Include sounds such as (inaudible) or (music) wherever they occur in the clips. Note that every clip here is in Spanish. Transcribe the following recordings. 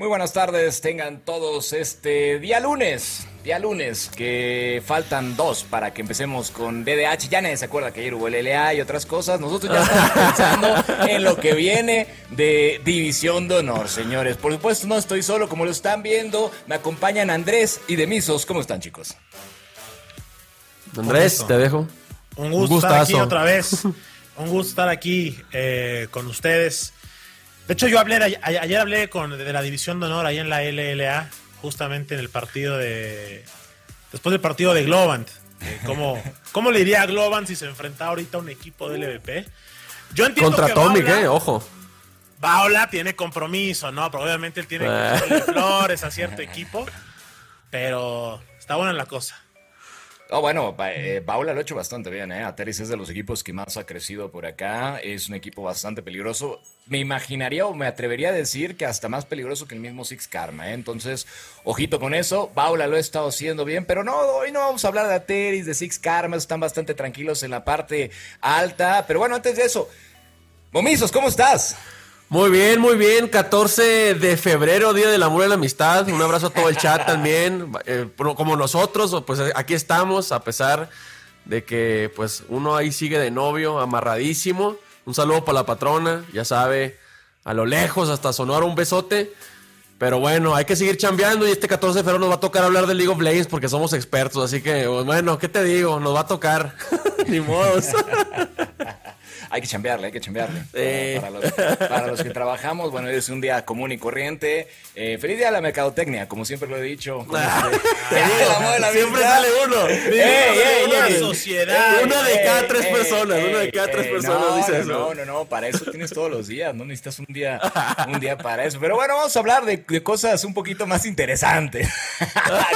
Muy buenas tardes, tengan todos este día lunes, día lunes, que faltan dos para que empecemos con DDH. Ya nadie se acuerda que ayer hubo el LA y otras cosas. Nosotros ya estamos (laughs) pensando en lo que viene de División de Honor, señores. Por supuesto, no estoy solo, como lo están viendo. Me acompañan Andrés y Demisos. ¿Cómo están, chicos? Andrés, te dejo. Un gusto estar aquí otra vez. (laughs) Un gusto estar aquí eh, con ustedes. De hecho, yo hablé ayer hablé con de la división de honor ahí en la LLA, justamente en el partido de después del partido de Globant. ¿cómo, (laughs) ¿Cómo le iría a Globant si se enfrenta ahorita a un equipo de LVP? Yo entiendo Contra Tommy, ¿qué? Ojo. Baula tiene compromiso, ¿no? Probablemente él tiene eh. flores a cierto equipo, pero está buena la cosa. Oh, bueno, eh, Paula lo ha hecho bastante bien, ¿eh? Ateris es de los equipos que más ha crecido por acá. Es un equipo bastante peligroso. Me imaginaría o me atrevería a decir que hasta más peligroso que el mismo Six Karma, ¿eh? Entonces, ojito con eso. Paula lo ha estado haciendo bien, pero no, hoy no vamos a hablar de Ateris, de Six Karma. Están bastante tranquilos en la parte alta. Pero bueno, antes de eso, Momizos, ¿cómo estás? Muy bien, muy bien. 14 de febrero, Día del Amor y la Amistad. Un abrazo a todo el chat también. Eh, como nosotros, pues aquí estamos, a pesar de que pues uno ahí sigue de novio, amarradísimo. Un saludo para la patrona, ya sabe, a lo lejos, hasta Sonora, un besote. Pero bueno, hay que seguir chambeando y este 14 de febrero nos va a tocar hablar de League of Legends porque somos expertos. Así que, bueno, ¿qué te digo? Nos va a tocar. (laughs) Ni modos. (laughs) hay que chambearle, hay que chambearle. (laughs) Para, los, que trabajamos, bueno, es un día común y corriente. Eh, feliz día a la mercadotecnia, como siempre lo he dicho. (laughs) siempre sale uno. ey, sociedad. Una de cada tres personas, una de cada tres personas dice eso. No, no, no, para eso tienes todos los días, no necesitas un día, (laughs) un día para eso. Pero bueno, vamos a hablar de, cosas un poquito más interesantes.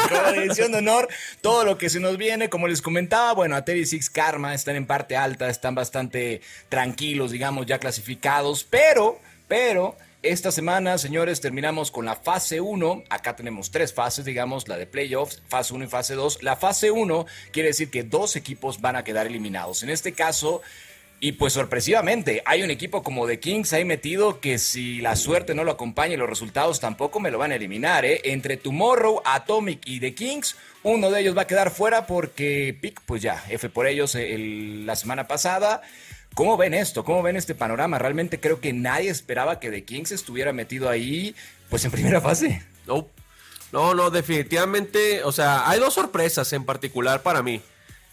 Como edición de honor, todo lo que se nos viene, como les comentaba, bueno, a TV Six Karma están en parte alta, están bastante tranquilos, digamos, ya clasificados, pero, pero, esta semana, señores, terminamos con la fase 1. Acá tenemos tres fases, digamos, la de playoffs, fase 1 y fase 2. La fase 1 quiere decir que dos equipos van a quedar eliminados. En este caso, y pues sorpresivamente, hay un equipo como The Kings ahí metido que si la suerte no lo acompaña y los resultados tampoco me lo van a eliminar. ¿eh? Entre Tomorrow, Atomic y The Kings, uno de ellos va a quedar fuera porque Pick, pues ya, F por ellos la semana pasada. ¿Cómo ven esto? ¿Cómo ven este panorama? Realmente creo que nadie esperaba que The Kings estuviera metido ahí, pues en primera fase. No, no, no, definitivamente, o sea, hay dos sorpresas en particular para mí.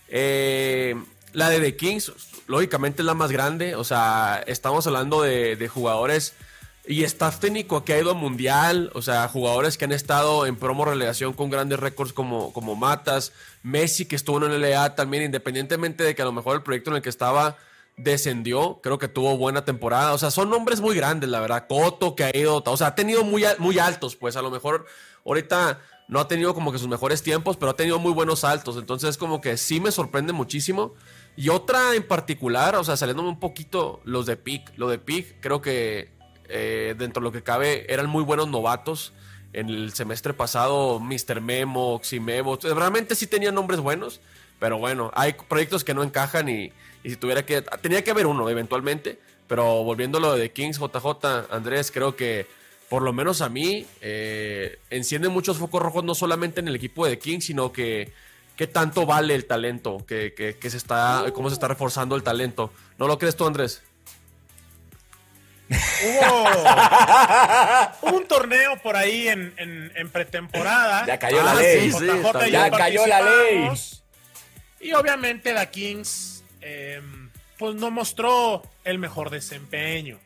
Eh, la de The Kings, lógicamente es la más grande, o sea, estamos hablando de, jugadores y staff técnico que ha ido a mundial, o sea, jugadores que han estado en promo relegación con grandes récords como, como Matas, Messi que estuvo en el LA también, independientemente de que a lo mejor el proyecto en el que estaba descendió, creo que tuvo buena temporada. O sea, son nombres muy grandes, la verdad. Coto, que ha ido, o sea, ha tenido muy, muy altos, pues a lo mejor ahorita no ha tenido como que sus mejores tiempos, pero ha tenido muy buenos saltos. Entonces, como que sí me sorprende muchísimo. Y otra en particular, o sea, saliéndome un poquito los de Pick. Lo de Pick, creo que eh, dentro de lo que cabe eran muy buenos novatos. En el semestre pasado, Mr. Memo, Ximemo, realmente sí tenían nombres buenos, pero bueno, hay proyectos que no encajan y, y si tuviera que. Tenía que haber uno eventualmente. Pero volviendo a lo de Kings, JJ, Andrés, creo que por lo menos a mí eh, enciende muchos focos rojos, no solamente en el equipo de Kings, sino que qué tanto vale el talento, que, que, se está, cómo se está reforzando el talento. ¿No lo crees tú, Andrés? Hubo un torneo por ahí en, en, pretemporada. Ya cayó la ah, ley. ya cayó la ley. Y obviamente la Kings Em, pues no mostró el mejor desempeño.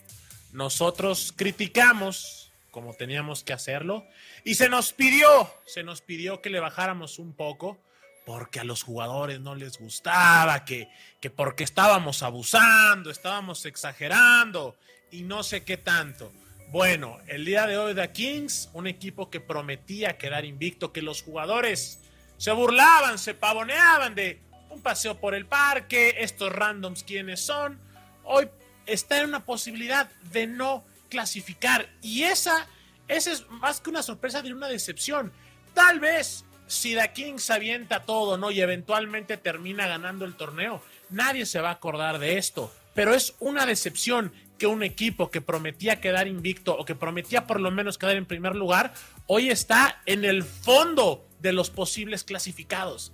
Nosotros criticamos como teníamos que hacerlo y se nos pidió, se nos pidió que le bajáramos un poco porque a los jugadores no les gustaba, que, que porque estábamos abusando, estábamos exagerando y no sé qué tanto. Bueno, el día de hoy de Kings, un equipo que prometía quedar invicto, que los jugadores se burlaban, se pavoneaban de un paseo por el parque, estos randoms quiénes son. Hoy está en una posibilidad de no clasificar y esa, es más que una sorpresa de una decepción. Tal vez si The Kings avienta todo, ¿no? Y eventualmente termina ganando el torneo, nadie se va a acordar de esto. Pero es una decepción que un equipo que prometía quedar invicto o que prometía por lo menos quedar en primer lugar, hoy está en el fondo de los posibles clasificados.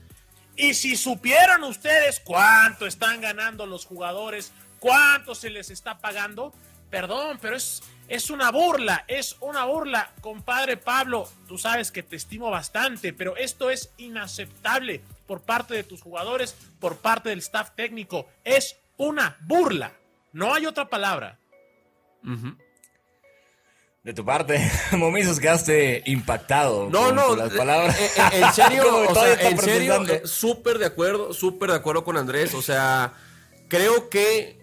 Y si supieran ustedes cuánto están ganando los jugadores, cuánto se les está pagando, perdón, pero es, es una burla, es una burla. Compadre Pablo, tú sabes que te estimo bastante, pero esto es inaceptable por parte de tus jugadores, por parte del staff técnico. Es una burla. No hay otra palabra. De tu parte, (laughs) Momisos, quedaste impactado. No, no, las palabras. Eh, eh, en serio, (laughs) en serio, eh, súper de acuerdo, súper de acuerdo con Andrés. O sea, creo que,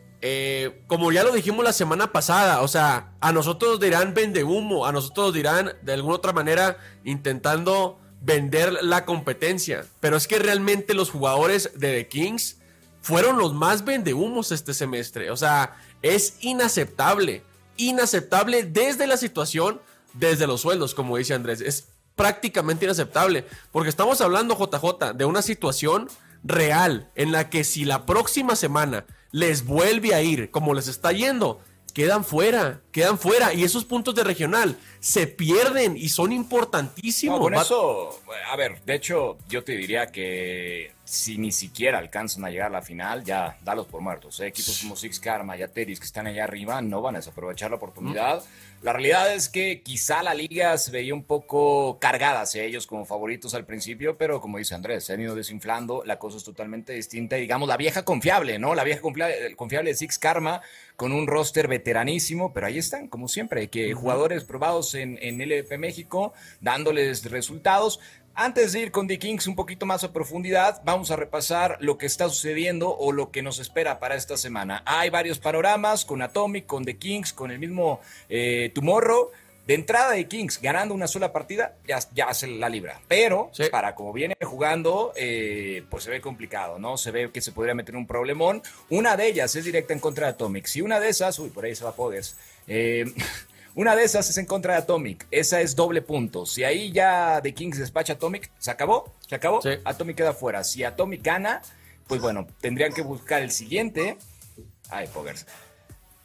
como ya lo dijimos la semana pasada, o sea, a nosotros dirán vende humo, a nosotros dirán de alguna otra manera intentando vender la competencia. Pero es que realmente los jugadores de The Kings fueron los más vendehumos este semestre. O sea, es inaceptable. Inaceptable desde la situación, desde los sueldos, como dice Andrés. Es prácticamente inaceptable. Porque estamos hablando, JJ, de una situación real en la que si la próxima semana les vuelve a ir como les está yendo, quedan fuera, quedan fuera. Y esos puntos de regional se pierden y son importantísimos. con eso, a ver, de hecho, yo te diría que si ni siquiera alcanzan a llegar a la final, ya dalos por muertos. ¿eh? Equipos como Six Karma y Ateris que están allá arriba no van a desaprovechar la oportunidad. La realidad es que quizá la liga se veía un poco cargada hacia ellos como favoritos al principio, pero como dice Andrés, se han ido desinflando, la cosa es totalmente distinta. digamos, la vieja confiable, ¿no? La vieja confiable, confiable de Six Karma con un roster veteranísimo, pero ahí están, como siempre, que jugadores probados en, en México, dándoles resultados. Antes de ir con The Kings un poquito más a profundidad, vamos a repasar lo que está sucediendo o lo que nos espera para esta semana. Hay varios panoramas con Atomic, con The Kings, con el mismo eh, Tomorrow. De entrada de Kings, ganando una sola partida, ya, ya se la libra. Pero, para como viene jugando, eh, pues se ve complicado, ¿no? Se ve que se podría meter un problemón. Una de ellas es directa en contra de Atomic. Si una de esas, uy, por ahí se va Pogues. Eh, (laughs) Una de esas es en contra de Atomic. Esa es doble punto. Si ahí ya The Kings despacha Atomic, ¿se acabó? ¿Se acabó? Atomic queda fuera. Si Atomic gana, pues bueno, tendrían que buscar el siguiente. Ay, poggers.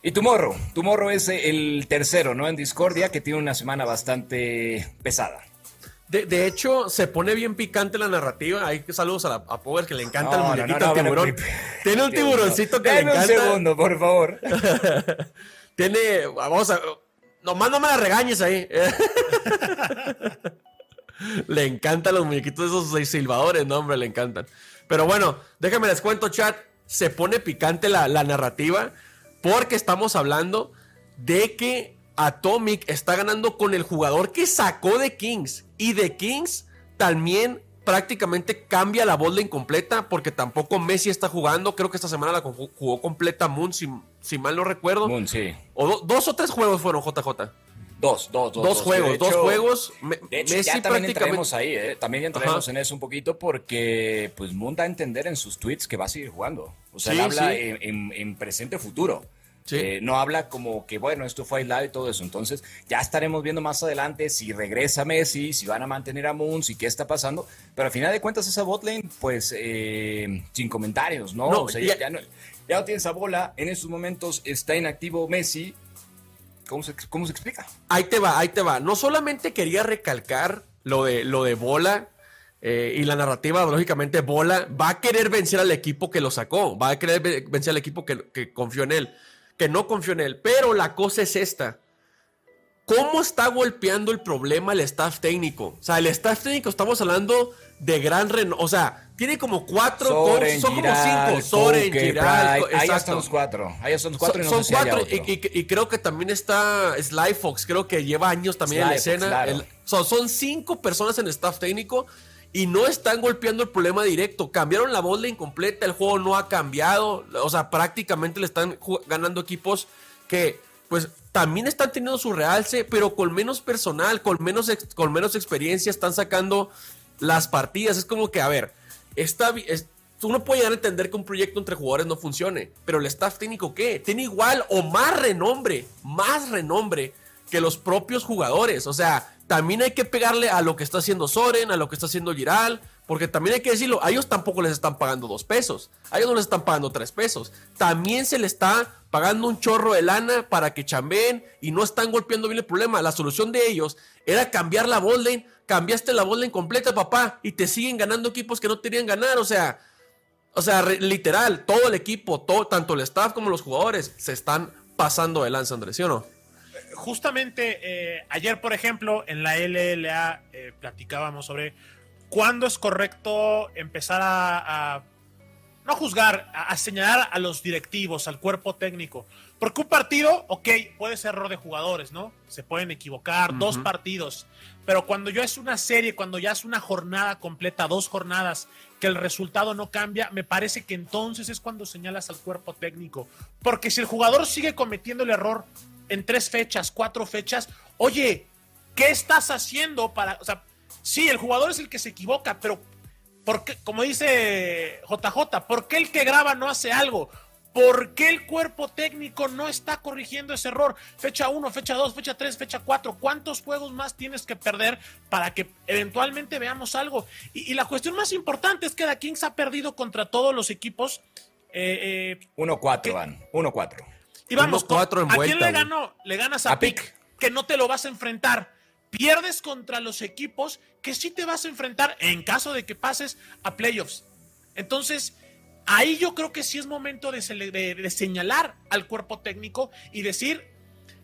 Y Tomorrow. Tomorrow es el tercero, ¿no? En Discordia, que tiene una semana bastante pesada. De, hecho, se pone bien picante la narrativa. Hay saludos a, la, a Power que le encanta el muñequito tiburón. Tiene un tiburoncito que le encanta. un segundo, por favor. (laughs) Tiene, vamos a, Nomás no me la regañes ahí. (laughs) le encantan los muñequitos de esos silbadores, no, hombre, le encantan. Pero bueno, déjame les cuento, chat. Se pone picante la, la narrativa porque estamos hablando de que Atomic está ganando con el jugador que sacó de Kings. Y de Kings también prácticamente cambia la bola incompleta porque tampoco Messi está jugando. Creo que esta semana la jugó completa Moon, si, mal no recuerdo. Moon, sí. O dos o tres juegos fueron JJ. Dos, dos, dos. Dos, juegos, dos juegos. De hecho, ya también entraremos ahí, ¿eh? También entraremos en eso un poquito porque, pues, Moon da a entender en sus tweets que va a seguir jugando. O sea, él habla en, en presente futuro. Eh, no habla como que, bueno, esto fue aislado y todo eso. Entonces, ya estaremos viendo más adelante si regresa Messi, si van a mantener a Moon, si qué está pasando. Pero al final de cuentas, esa botlane, pues, eh, sin comentarios, ¿no? o sea, ya, no, tiene esa bola. En estos momentos está inactivo Messi. ¿Cómo se, ¿Cómo se explica? Ahí te va, ahí te va. No solamente quería recalcar lo de, lo de bola. Eh, y la narrativa, lógicamente, Bola va a querer vencer al equipo que lo sacó, va a querer vencer al equipo que, que confió en él que no confío en él. Pero la cosa es esta. ¿Cómo está golpeando el problema el staff técnico? O sea, el staff técnico estamos hablando de gran reno, o sea, tiene como cuatro, son como cinco, Soren, Giral, ahí están los cuatro, ahí son los cuatro y no son cuatro y, creo que también está Sly Fox, creo que lleva años también en la escena. son cinco personas en el staff técnico y no están golpeando el problema directo. Cambiaron la bola incompleta, el juego no ha cambiado. O sea, prácticamente le están ganando equipos que, pues, también están teniendo su realce, pero con menos personal, con menos, con menos experiencia, están sacando las partidas. Es como que, a ver, está, es, uno puede llegar a entender que un proyecto entre jugadores no funcione, pero el staff técnico, ¿qué? Tiene igual o más renombre, más renombre que los propios jugadores. O sea, también hay que pegarle a lo que está haciendo Soren, a lo que está haciendo Giral, Porque también hay que decirlo, a ellos tampoco les están pagando dos pesos, a ellos no les están pagando tres pesos. También se les está pagando un chorro de lana para que chambeen y no están golpeando bien el problema. La solución de ellos era cambiar la bolding, cambiaste la bolding completa, papá, y te siguen ganando equipos que no querían ganar. O sea, o sea, literal, todo el equipo, todo, tanto el staff como los jugadores, se están pasando de lanza, Andrés, ¿sí o no? Justamente eh, ayer, por ejemplo, en la LLA eh, platicábamos sobre cuándo es correcto empezar a, no juzgar, a, señalar a los directivos, al cuerpo técnico. Porque un partido, ok, puede ser error de jugadores, ¿no? Se pueden equivocar, dos partidos. Pero cuando ya es una serie, cuando ya es una jornada completa, dos jornadas, que el resultado no cambia, me parece que entonces es cuando señalas al cuerpo técnico. Porque si el jugador sigue cometiendo el error en tres fechas, cuatro fechas, oye, ¿qué estás haciendo para, o sea, Sí, el jugador es el que se equivoca, pero ¿por como dice JJ, ¿por qué el que graba no hace algo? ¿Por qué el cuerpo técnico no está corrigiendo ese error? Fecha 1, fecha 2, fecha 3, fecha 4. ¿Cuántos juegos más tienes que perder para que eventualmente veamos algo? Y, la cuestión más importante es que Da Kings ha perdido contra todos los equipos. 1-4 eh, eh, van, 1-4. Y vamos, ¿a quién le ganó? Le ganas a, a Pick, que no te lo vas a enfrentar pierdes contra los equipos que sí te vas a enfrentar en caso de que pases a playoffs. Entonces, ahí yo creo que sí es momento de, señalar al cuerpo técnico y decir,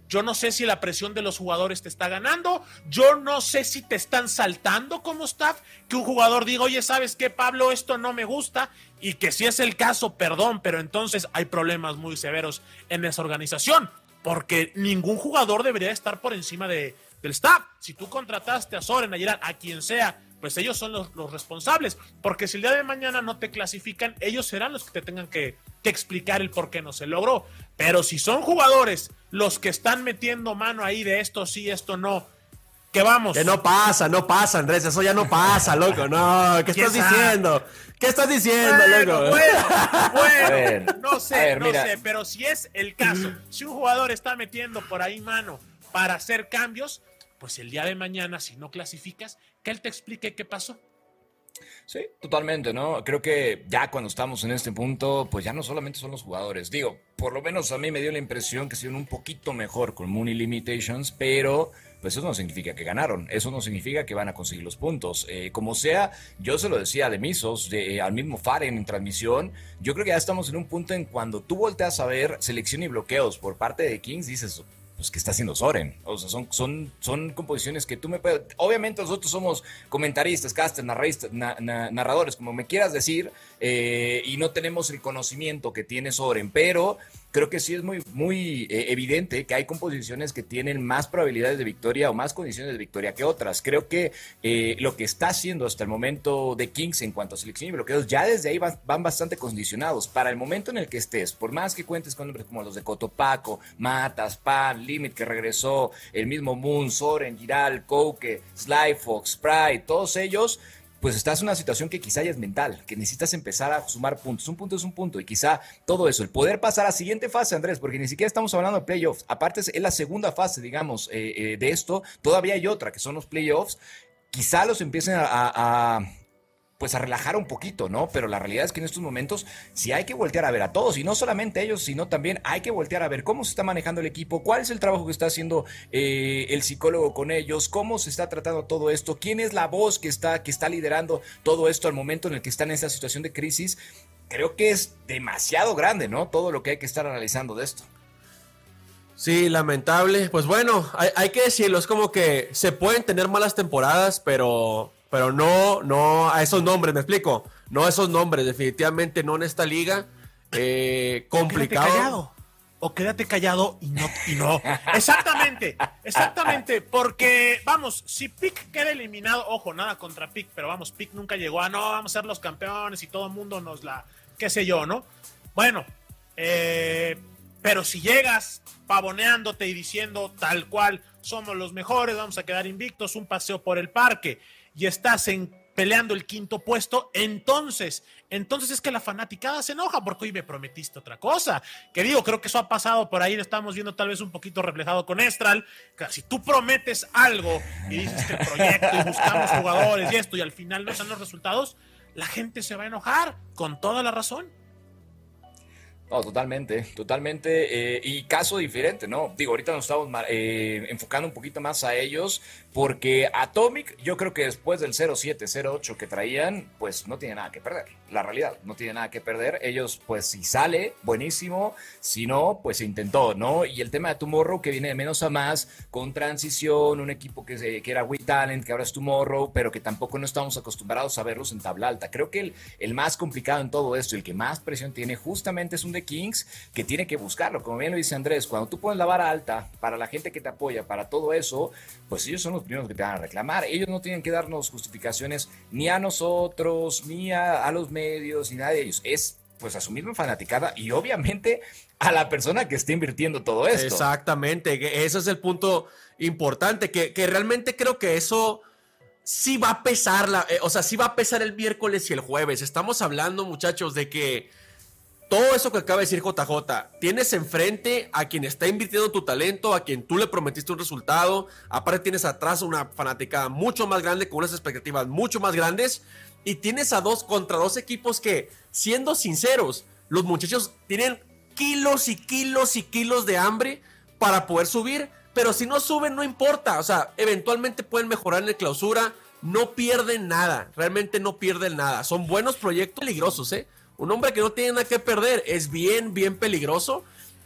yo no sé si la presión de los jugadores te está ganando. Yo no sé si te están saltando como staff. Que un jugador diga, oye, ¿sabes qué, Pablo? Esto no me gusta. Y que si es el caso, perdón, pero entonces hay problemas muy severos en esa organización. Porque ningún jugador debería estar por encima de, del staff. Si tú contrataste a Soren, a Gerard, a quien sea, pues ellos son los, responsables. Porque si el día de mañana no te clasifican, ellos serán los que te tengan que, explicar el por qué no se logró. Pero si son jugadores los que están metiendo mano ahí de esto sí, esto no, que vamos. Que no pasa, no pasa, Andrés, eso ya no pasa, loco. No, ¿qué estás diciendo? ¿Qué estás diciendo, loco? Bueno, (laughs) no sé, no sé, pero si es el caso, si un jugador está metiendo por ahí mano para hacer cambios, pues el día de mañana, si no clasificas, que él te explique qué pasó. Sí, totalmente, ¿no? Creo que ya cuando estamos en este punto, pues ya no solamente son los jugadores. Digo, por lo menos a mí me dio la impresión que se un poquito mejor con Mooney Limitations, pero pues eso no significa que ganaron, eso no significa que van a conseguir los puntos. Eh, como sea, yo se lo decía a Demisos, de, eh, al mismo Faren en transmisión, yo creo que ya estamos en un punto en cuando tú volteas a ver selección y bloqueos por parte de Kings, dices, pues, que está haciendo Soren. O sea, son, son, son composiciones que tú me puedes. Obviamente, nosotros somos comentaristas, casters, narradores, como me quieras decir, eh, y no tenemos el conocimiento que tiene Soren, pero creo que sí es muy, muy eh, evidente que hay composiciones que tienen más probabilidades de victoria o más condiciones de victoria que otras. Creo que eh, lo que está haciendo hasta el momento de Kings en cuanto a selección y bloqueos, ya desde ahí van, bastante condicionados. Para el momento en el que estés, por más que cuentes con nombres como los de Cotopaco, Matas, Pan, Limit que regresó, el mismo Moon, Soren, Giral, Coke, Slyfox, Sprite, todos ellos pues estás en una situación que quizá ya es mental, que necesitas empezar a sumar puntos. Un punto es un punto y quizá todo eso, el poder pasar a la siguiente fase, Andrés, porque ni siquiera estamos hablando de playoffs. Aparte es la segunda fase, digamos, eh, eh, de esto. Todavía hay otra, que son los playoffs. Quizá los empiecen a pues a relajar un poquito, ¿no? Pero la realidad es que en estos momentos sí hay que voltear a ver a todos, y no solamente ellos, sino también hay que voltear a ver cómo se está manejando el equipo, cuál es el trabajo que está haciendo eh, el psicólogo con ellos, cómo se está tratando todo esto, quién es la voz que está, que está liderando todo esto al momento en el que están en esta situación de crisis. Creo que es demasiado grande, ¿no? Todo lo que hay que estar analizando de esto. Sí, lamentable. Pues bueno, hay, hay que decirlo, es como que se pueden tener malas temporadas, pero pero no, no a esos nombres, me explico. No a esos nombres, definitivamente no en esta liga. Eh, complicado. Quédate callado. O quédate callado y no, y no. Exactamente, exactamente. Porque, vamos, si Pick queda eliminado, ojo, nada contra Pick, pero vamos, Pick nunca llegó a no, vamos a ser los campeones y todo el mundo nos la, qué sé yo, ¿no? Bueno, eh, pero si llegas pavoneándote y diciendo tal cual, somos los mejores, vamos a quedar invictos, un paseo por el parque y estás en peleando el quinto puesto, entonces, entonces es que la fanaticada se enoja porque hoy me prometiste otra cosa. Que digo, creo que eso ha pasado por ahí, lo estamos viendo tal vez un poquito reflejado con Estral. si tú prometes algo y dices que el proyecto y buscamos jugadores y esto y al final no están los resultados, la gente se va a enojar con toda la razón. No, totalmente, totalmente. Eh, y caso diferente, ¿no? Digo, ahorita nos estamos eh, enfocando un poquito más a ellos, porque Atomic, yo creo que después del 07, 08 que traían, pues no tiene nada que perder. La realidad, no tiene nada que perder. Ellos, pues si sale, buenísimo. Si no, pues se intentó, ¿no? Y el tema de Tomorrow, que viene de menos a más, con transición, un equipo que, se, que era We Talent, que ahora es Tomorrow, pero que tampoco no estamos acostumbrados a verlos en tabla alta. Creo que el, el más complicado en todo esto, el que más presión tiene, justamente es un Kings que tiene que buscarlo. Como bien lo dice Andrés, cuando tú pones la vara alta para la gente que te apoya, para todo eso, pues ellos son los primeros que te van a reclamar. Ellos no tienen que darnos justificaciones ni a nosotros, ni a, los medios, ni nada de ellos. Es pues asumir una fanaticada y obviamente a la persona que está invirtiendo todo esto. Exactamente, ese es el punto importante, que, que realmente creo que eso sí va a pesar, la, eh, o sea, sí va a pesar el miércoles y el jueves. Estamos hablando, muchachos, de que todo eso que acaba de decir JJ, tienes enfrente a quien está invirtiendo tu talento, a quien tú le prometiste un resultado, aparte tienes atrás una fanática mucho más grande, con unas expectativas mucho más grandes, y tienes a dos contra dos equipos que, siendo sinceros, los muchachos tienen kilos y kilos y kilos de hambre para poder subir, pero si no suben no importa, o sea, eventualmente pueden mejorar en la clausura, no pierden nada, realmente no pierden nada, son buenos proyectos peligrosos, ¿eh? Un hombre que no tiene nada que perder es bien, bien peligroso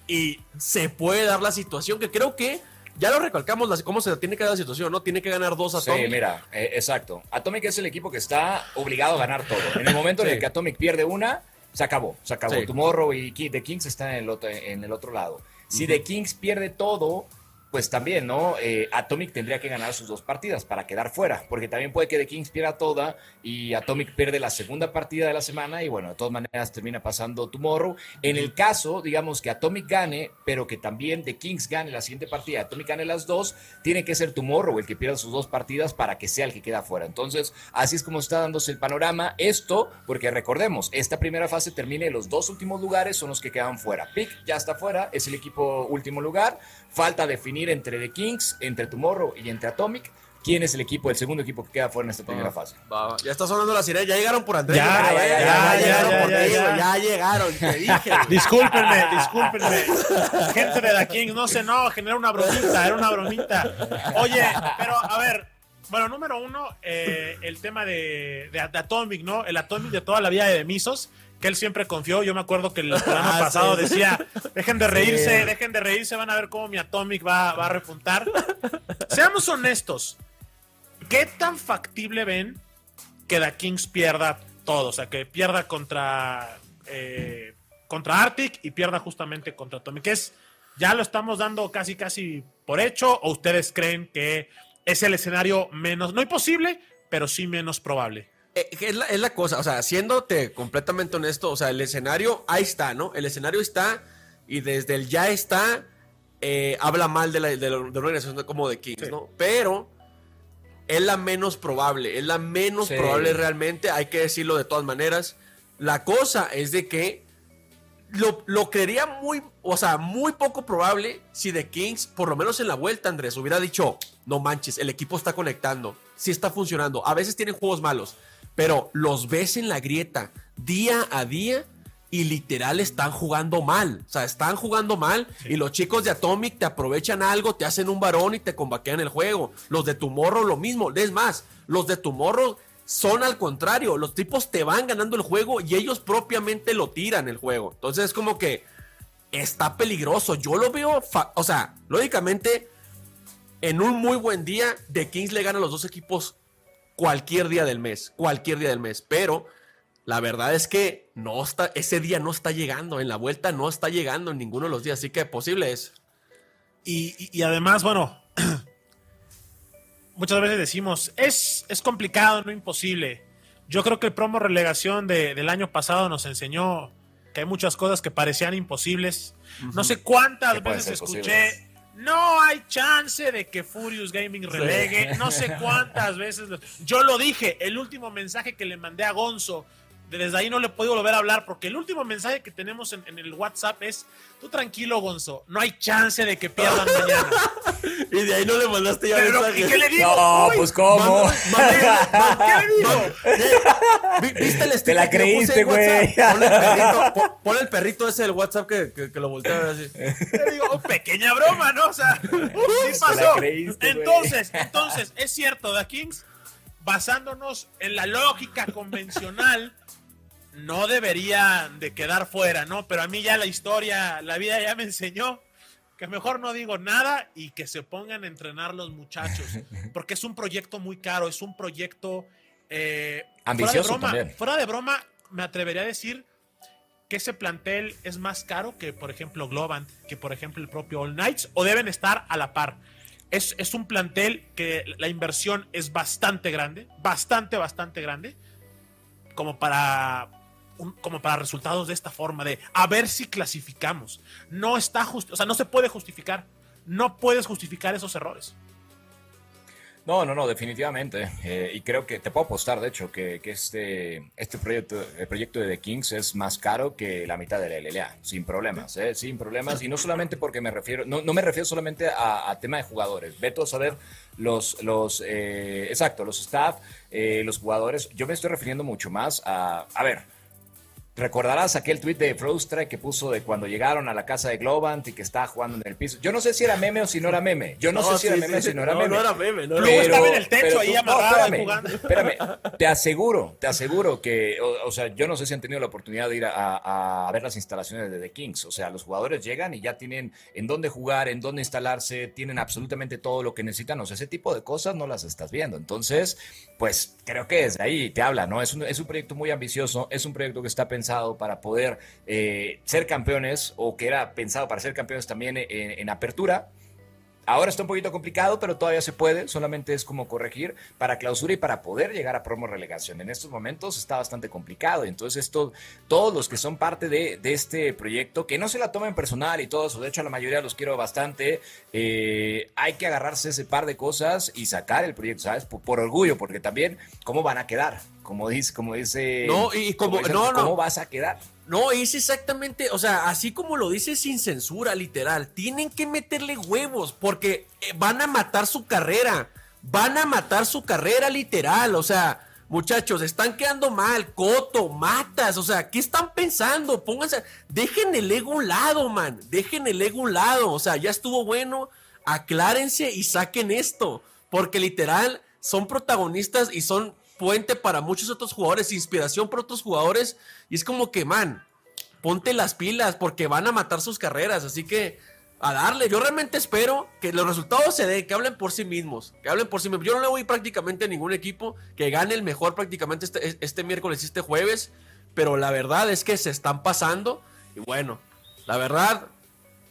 y se puede dar la situación que creo que ya lo recalcamos, cómo se tiene que dar la situación, ¿no? Tiene que ganar dos Atomic. Sí, mira, eh, exacto. Atomic es el equipo que está obligado a ganar todo. En el momento en el que Atomic pierde una, se acabó, se acabó. Tomorrow y The Kings están en el otro, en el otro lado. Si The Kings pierde todo, pues también, ¿no? Eh, Atomic tendría que ganar sus dos partidas para quedar fuera, porque también puede que The Kings pierda toda y Atomic pierde la segunda partida de la semana y bueno, de todas maneras termina pasando Tomorrow. En el caso, digamos, que Atomic gane, pero que también The Kings gane la siguiente partida, Atomic gane las dos, tiene que ser Tomorrow el que pierda sus dos partidas para que sea el que queda fuera. Entonces, así es como está dándose el panorama. Esto, porque recordemos, esta primera fase termina y los dos últimos lugares son los que quedan fuera. Pick ya está fuera, es el equipo último lugar. Falta definir entre The Kings, entre Tomorrow y entre Atomic quién es el equipo, el segundo equipo que queda fuera en esta primera fase. Ya está sonando la sirena, ya llegaron por Andrés. Ya, ya, ya, ya, llegaron por ya, llegaron, te dije. (laughs) Discúlpenme, discúlpenme. Gente de The Kings, no sé, no, genera una bromita, era una bromita. Oye, pero a ver, bueno, número uno, eh, el tema de, de, Atomic, ¿no? El Atomic de toda la vida de Misos que él siempre confió. Yo me acuerdo que el (laughs) programa ah, pasado decía, dejen de reírse, dejen de reírse, van a ver cómo mi Atomic va, a repuntar. Seamos honestos, ¿qué tan factible ven que Da Kings pierda todo? O sea, que pierda contra, eh, contra Arctic y pierda justamente contra Atomic. ¿Es, ¿Ya lo estamos dando casi, casi por hecho? ¿O ustedes creen que es el escenario menos, no imposible, pero sí menos probable? Eh, es, la, cosa, o sea, siéndote completamente honesto, o sea, el escenario ahí está, ¿no? El escenario está y desde el ya está, eh, habla mal de la, de, la, organización como de Kings, ¿no? Pero es la menos probable, es la menos probable realmente, hay que decirlo de todas maneras. La cosa es de que lo, lo, creería muy, o sea, muy poco probable si The Kings, por lo menos en la vuelta, Andrés, hubiera dicho, no manches, el equipo está conectando, sí está funcionando. A veces tienen juegos malos, pero los ves en la grieta día a día y literal están jugando mal. O sea, están jugando mal y los chicos de Atomic te aprovechan algo, te hacen un varón y te combaquean el juego. Los de Tomorrow lo mismo. Es más, los de Tomorrow son al contrario. Los tipos te van ganando el juego y ellos propiamente lo tiran el juego. Entonces es como que está peligroso. Yo lo veo, o sea, lógicamente, en un muy buen día, The Kings le gana a los dos equipos cualquier día del mes, cualquier día del mes, pero la verdad es que no está, ese día no está llegando, en la vuelta no está llegando en ninguno de los días, así que posible es. Y, además, bueno, (clears throat) muchas veces decimos, es, es complicado, no imposible. Yo creo que el promo relegación del año pasado nos enseñó que hay muchas cosas que parecían imposibles. No sé cuántas veces escuché No hay chance de que Furious Gaming relegue. No sé cuántas veces. Yo lo dije, el último mensaje que le mandé a Gonzo desde ahí no le puedo volver a hablar porque el último mensaje que tenemos en, el WhatsApp es, tú tranquilo, Gonzo, no hay chance de que pierdan (laughs) mañana. y de ahí no le mandaste ya mensaje. ¿Y qué le digo? No, pues cómo. ¿Qué le digo? ¿Viste el Te la creíste, güey. (laughs) Pon el perrito ese del WhatsApp que, que, lo voltea así. (laughs) Le digo, oh, pequeña broma, ¿no? O sea, sí pasó. entonces, entonces, es cierto, The Kings basándonos en la lógica convencional, no debería de quedar fuera, ¿no? Pero a mí ya la historia, la vida ya me enseñó que mejor no digo nada y que se pongan a entrenar los muchachos, (laughs) porque es un proyecto muy caro, es un proyecto eh, ambicioso fuera de, broma, fuera de broma, me atrevería a decir que ese plantel es más caro que, por ejemplo, Globant, que por ejemplo el propio All Knights, o deben estar a la par. Es, es un plantel que la inversión es bastante grande, bastante, bastante grande, como para como para resultados de esta forma, de a ver si clasificamos. No está justo, o sea, no se puede justificar. No puedes justificar esos errores. No, no, no, definitivamente. Eh, y creo que te puedo apostar, de hecho, que, este, este proyecto, el proyecto de The Kings es más caro que la mitad de la LLA, sin problemas, ¿eh? sin problemas. Y no solamente porque me refiero, no, no me refiero solamente a, tema de jugadores. Ve a saber los, los eh, exacto, los staff, los jugadores. Yo me estoy refiriendo mucho más a, a ver, Recordarás aquel tweet de Frostra que puso de cuando llegaron a la casa de Globant y que estaba jugando en el piso. Yo no sé si era meme o si no era meme. Yo no, sé si era meme o si no era meme. No era meme, no era meme. estaba en el techo ahí amarrado jugando. Espérame, te aseguro, te aseguro que, o, sea, yo no sé si han tenido la oportunidad de ir a, a, ver las instalaciones de The Kings. O sea, los jugadores llegan y ya tienen en dónde jugar, en dónde instalarse, tienen absolutamente todo lo que necesitan. O sea, ese tipo de cosas no las estás viendo. Entonces, pues creo que desde ahí te habla, ¿no? Es un, es un proyecto muy ambicioso, es un proyecto que está pensando para poder eh, ser campeones o que era pensado para ser campeones también en, apertura. Ahora está un poquito complicado, pero todavía se puede. Solamente es como corregir para clausura y para poder llegar a promo relegación. En estos momentos está bastante complicado. Entonces, esto, todos los que son parte de, este proyecto, que no se la tomen personal y todo eso, de hecho, la mayoría los quiero bastante. Eh, hay que agarrarse ese par de cosas y sacar el proyecto, ¿sabes? por orgullo, porque también, ¿cómo van a quedar? Como dice, como dice. No, y como, no, no. ¿Cómo vas a quedar? No, es exactamente, o sea, así como lo dice sin censura, literal. Tienen que meterle huevos porque eh, van a matar su carrera. Van a matar su carrera, literal. O sea, muchachos, están quedando mal. Coto, matas. O sea, ¿qué están pensando? Pónganse. Dejen el ego a un lado, man. Dejen el ego a un lado. O sea, ya estuvo bueno. Aclárense y saquen esto. Porque literal son protagonistas y son puente para muchos otros jugadores, inspiración para otros jugadores. Y es como que, man, ponte las pilas porque van a matar sus carreras. Así que a darle. Yo realmente espero que los resultados se den, que hablen por sí mismos. Que hablen por sí mismos. Yo no le voy prácticamente a ningún equipo que gane el mejor prácticamente este, este miércoles y este jueves. Pero la verdad es que se están pasando. Y bueno, la verdad,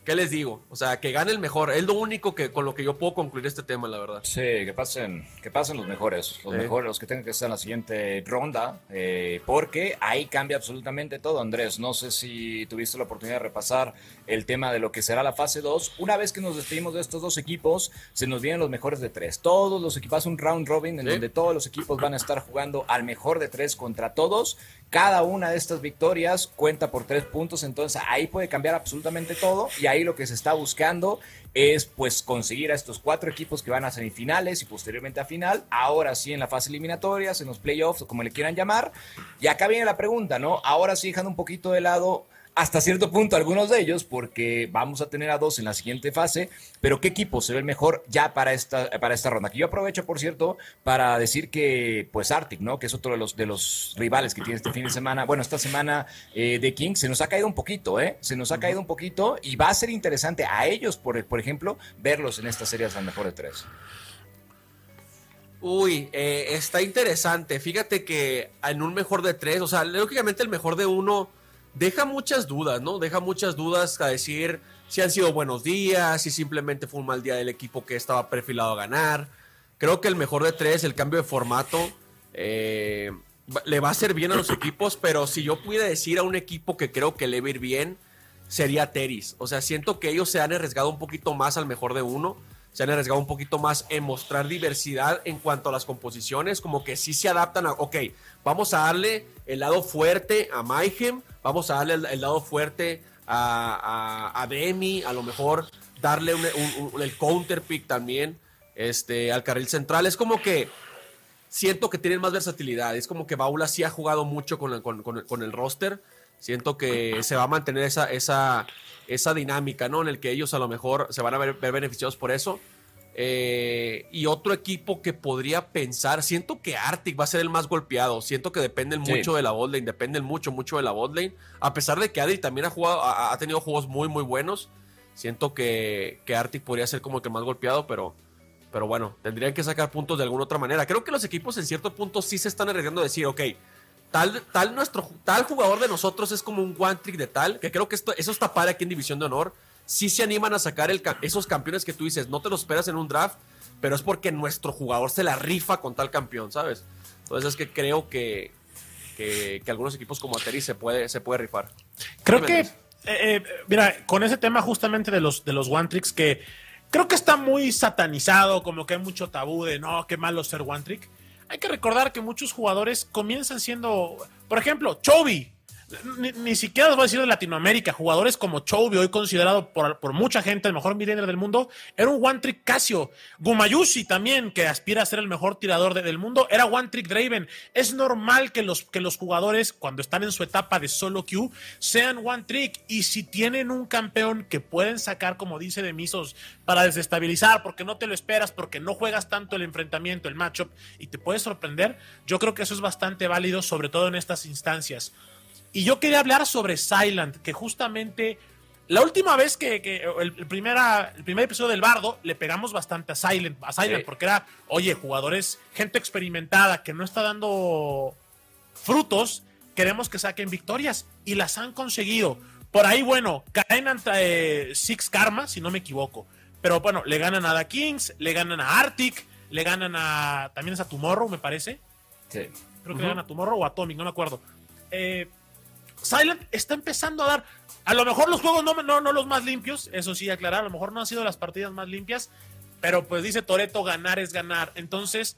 ¿Qué les digo? O sea, que gane el mejor. Es lo único que con lo que yo puedo concluir este tema, la verdad. Sí, que pasen, que pasen los mejores. Los mejores, los que tengan que estar en la siguiente ronda. Eh, porque ahí cambia absolutamente todo, Andrés. No sé si tuviste la oportunidad de repasar el tema de lo que será la fase 2. Una vez que nos despedimos de estos dos equipos, se nos vienen los mejores de tres. Todos los equipos, un round robin en donde todos los equipos van a estar jugando al mejor de tres contra todos. Cada una de estas victorias cuenta por tres puntos, entonces ahí puede cambiar absolutamente todo. Y ahí lo que se está buscando es pues conseguir a estos cuatro equipos que van a semifinales y posteriormente a final, ahora sí en la fase eliminatoria, en los playoffs o como le quieran llamar. Y acá viene la pregunta, ¿no? Ahora sí dejando un poquito de lado hasta cierto punto algunos de ellos, porque vamos a tener a dos en la siguiente fase, pero ¿qué equipo se ve el mejor ya para esta, para esta ronda? Que yo aprovecho, por cierto, para decir que, pues Arctic, ¿no? Que es otro de los, de los rivales que tiene este fin de semana, bueno, esta semana eh, de King, se nos ha caído un poquito, ¿eh? Se nos ha caído un poquito y va a ser interesante a ellos, por, por ejemplo, verlos en estas series al mejor de tres. Uy, eh, está interesante. Fíjate que en un mejor de tres, o sea, lógicamente el mejor de uno deja muchas dudas, ¿no? Deja muchas dudas a decir si han sido buenos días, si simplemente fue un mal día del equipo que estaba perfilado a ganar. Creo que el mejor de tres, el cambio de formato, eh, le va a hacer bien a los equipos, pero si yo pudiera decir a un equipo que creo que le va a ir bien, sería Teris. O sea, siento que ellos se han arriesgado un poquito más al mejor de uno. Se han arriesgado un poquito más en mostrar diversidad en cuanto a las composiciones, como que sí se adaptan a, ok, vamos a darle el lado fuerte a Mayhem, vamos a darle el, lado fuerte a, a, Demi, a lo mejor darle el counter pick también este, al carril central. Es como que siento que tienen más versatilidad. Es como que Baula sí ha jugado mucho con, con, el roster. Siento que se va a mantener esa, esa, esa dinámica, ¿no? En el que ellos a lo mejor se van a ver, beneficiados por eso. Eh, y otro equipo que podría pensar, siento que Arctic va a ser el más golpeado. Siento que dependen mucho de la botlane, dependen mucho, mucho de la botlane. A pesar de que Adri también ha jugado, ha, tenido juegos muy, muy buenos. Siento que, que Arctic podría ser como el que más golpeado, pero pero bueno, tendrían que sacar puntos de alguna otra manera. Creo que los equipos en cierto punto sí se están arriesgando a decir, ok, tal, tal, nuestro, tal jugador de nosotros es como un one trick de tal, que creo que esto, eso está padre aquí en División de Honor. Sí se animan a sacar el, esos campeones que tú dices, no te los esperas en un draft, pero es porque nuestro jugador se la rifa con tal campeón, ¿sabes? Entonces es que creo que, que, algunos equipos como Ateri se puede, se puede rifar. Creo que, eh, eh, mira, con ese tema justamente de los, de los one tricks que creo que está muy satanizado, como que hay mucho tabú de no, qué malo ser one trick. Hay que recordar que muchos jugadores comienzan siendo, por ejemplo, Chovy ni, siquiera os voy a decir de Latinoamérica, jugadores como Chovy, hoy considerado por, mucha gente el mejor midlaner del mundo, era un one trick Casio. Gumayushi también, que aspira a ser el mejor tirador del mundo, era one trick Draven. Es normal que los, que los jugadores, cuando están en su etapa de solo queue, sean one trick. Y si tienen un campeón que pueden sacar, como dice de Misos, para desestabilizar, porque no te lo esperas, porque no juegas tanto el enfrentamiento, el matchup, y te puedes sorprender, yo creo que eso es bastante válido, sobre todo en estas instancias. Y yo quería hablar sobre Silent, que justamente la última vez que, el, primera, el primer episodio del Bardo le pegamos bastante a Silent, a Silent porque era, oye, jugadores, gente experimentada que no está dando frutos, queremos que saquen victorias y las han conseguido. Por ahí, bueno, caen ante Six Karma, si no me equivoco. Pero bueno, le ganan a The Kings, le ganan a Arctic, le ganan a. También es a Tomorrow, me parece. Sí. Creo que le ganan a Tomorrow o a Atomic, no me acuerdo. Eh, Silent está empezando a dar. A lo mejor los juegos no, no, no los más limpios, eso sí, aclarar. A lo mejor no han sido las partidas más limpias, pero pues dice Toreto: ganar es ganar. Entonces,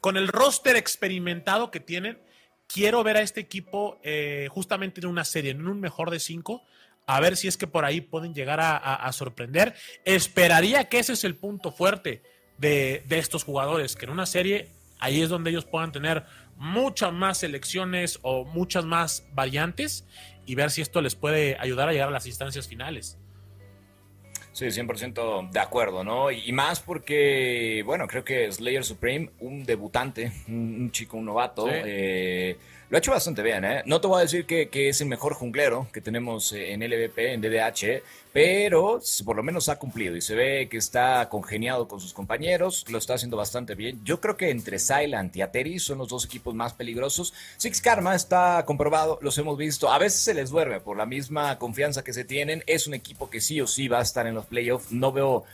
con el roster experimentado que tienen, quiero ver a este equipo eh, justamente en una serie, en un mejor de cinco. A ver si es que por ahí pueden llegar a, sorprender. Esperaría que ese es el punto fuerte de, de estos jugadores, que en una serie ahí es donde ellos puedan tener muchas más selecciones o muchas más variantes y ver si esto les puede ayudar a llegar a las instancias finales. Sí, 100% de acuerdo, ¿no? Y, más porque, bueno, creo que Slayer Supreme, un debutante, un, chico, un novato, eh, lo ha hecho bastante bien, ¿eh? No te voy a decir que, es el mejor junglero que tenemos eh, en LVP, en DDH, pero por lo menos ha cumplido y se ve que está congeniado con sus compañeros, lo está haciendo bastante bien. Yo creo que entre Silent y Ateri son los dos equipos más peligrosos. Six Karma está comprobado, los hemos visto, a veces se les duerme por la misma confianza que se tienen. Es un equipo que sí o sí va a estar en los playoffs. No veo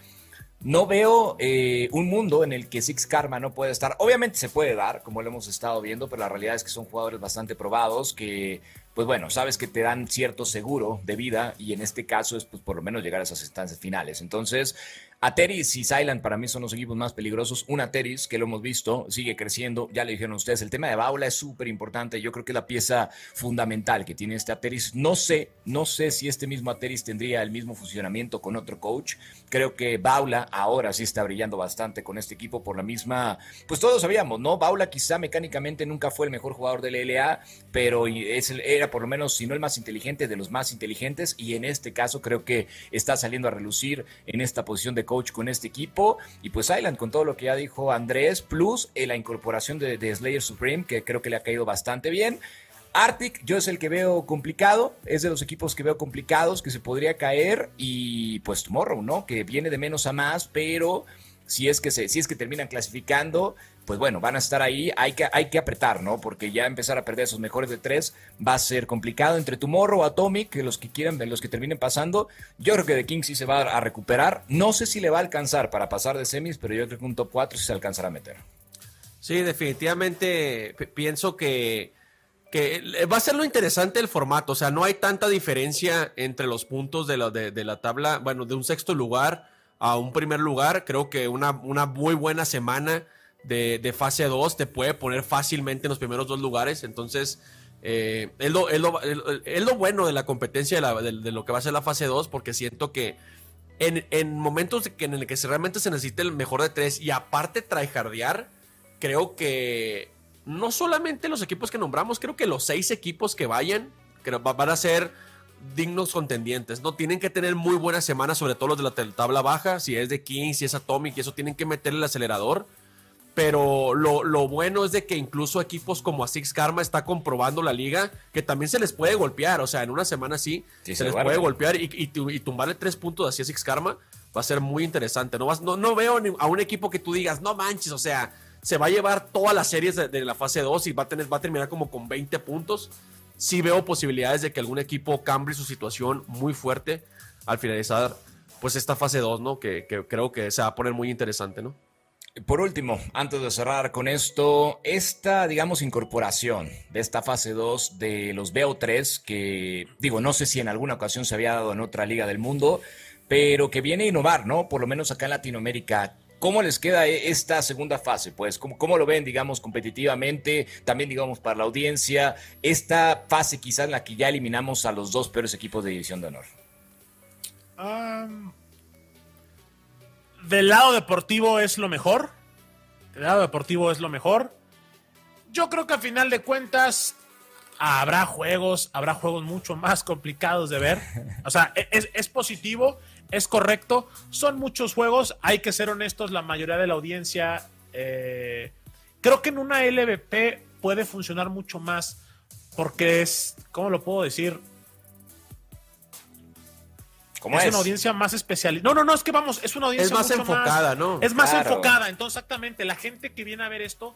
no veo eh, un mundo en el que Six Karma no puede estar. Obviamente se puede dar, como lo hemos estado viendo, pero la realidad es que son jugadores bastante probados que, pues bueno, sabes que te dan cierto seguro de vida y en este caso es pues por lo menos llegar a esas instancias finales. Entonces, Ateris y Silent para mí son los equipos más peligrosos. Un Ateris, que lo hemos visto, sigue creciendo. Ya le dijeron ustedes, el tema de Baula es súper importante. Yo creo que es la pieza fundamental que tiene este Ateris. No sé, no sé si este mismo Ateris tendría el mismo funcionamiento con otro coach. Creo que Baula ahora sí está brillando bastante con este equipo por la misma. Pues todos sabíamos, ¿no? Baula quizá mecánicamente nunca fue el mejor jugador del LA, pero es era por lo menos, si no el más inteligente, de los más inteligentes. Y en este caso creo que está saliendo a relucir en esta posición de coach con este equipo. Y pues Island con todo lo que ya dijo Andrés, plus eh, la incorporación de, Slayer Supreme, que creo que le ha caído bastante bien. Arctic, yo es el que veo complicado, es de los equipos que veo complicados, que se podría caer. Y pues Tomorrow, ¿no? Que viene de menos a más, pero si es que, se, si es que terminan clasificando, pues bueno, van a estar ahí, hay que, hay que apretar, ¿no? Porque ya empezar a perder esos mejores de tres va a ser complicado. Entre Tomorrow, Atomic, los que quieran, los que terminen pasando, yo creo que The King sí se va a recuperar. No sé si le va a alcanzar para pasar de semis, pero yo creo que un top 4 sí se alcanzará a meter. Sí, definitivamente pienso que que va a ser lo interesante el formato. O sea, no hay tanta diferencia entre los puntos de la, de, la tabla, bueno, de un sexto lugar a un primer lugar. Creo que una, una muy buena semana de, fase 2 te puede poner fácilmente en los primeros dos lugares. Entonces, eh, es, lo, es, lo, bueno de la competencia de, lo que va a ser la fase 2, porque siento que en, en momentos que, en el que realmente se necesita el mejor de tres y aparte tryhardear, creo que no solamente los equipos que nombramos, creo que los seis equipos que vayan van a ser dignos contendientes, ¿no? Tienen que tener muy buenas semanas, sobre todo los de la tabla baja, si es de King, si es Atomic, y eso tienen que meterle el acelerador. Pero lo, bueno es de que incluso equipos como a Six Karma está comprobando la liga que también se les puede golpear. O sea, en una semana sí, se, les puede golpear y, y, tumbarle tres puntos así a Six Karma va a ser muy interesante. No, no, no veo a un equipo que tú digas, no manches, o sea, se va a llevar todas las series de, la fase 2 y va a, tener, va a terminar como con 20 puntos. Sí veo posibilidades de que algún equipo cambie su situación muy fuerte al finalizar pues esta fase 2, ¿no? Que, que creo que se va a poner muy interesante, ¿no? Por último, antes de cerrar con esto, esta, digamos, incorporación de esta fase 2 de los BO3, que digo, no sé si en alguna ocasión se había dado en otra liga del mundo, pero que viene a innovar, ¿no? Por lo menos acá en Latinoamérica. ¿Cómo les queda e-, esta segunda fase? Pues, ¿cómo, cómo lo ven, digamos, competitivamente? También, digamos, para la audiencia. Esta fase quizás en la que ya eliminamos a los dos peores equipos de División de Honor. del lado deportivo es lo mejor. Del lado deportivo es lo mejor. Yo creo que a final de cuentas habrá juegos, habrá juegos mucho más complicados de ver. O sea, e-, es, es positivo es correcto. Son muchos juegos, hay que ser honestos, la mayoría de la audiencia. Eh, creo que en una LVP puede funcionar mucho más porque es, ¿cómo lo puedo decir? ¿Cómo es, una audiencia más especial. No, no, no, es que vamos, es una audiencia es más enfocada, ¿no? Es más enfocada. Entonces, exactamente, la gente que viene a ver esto,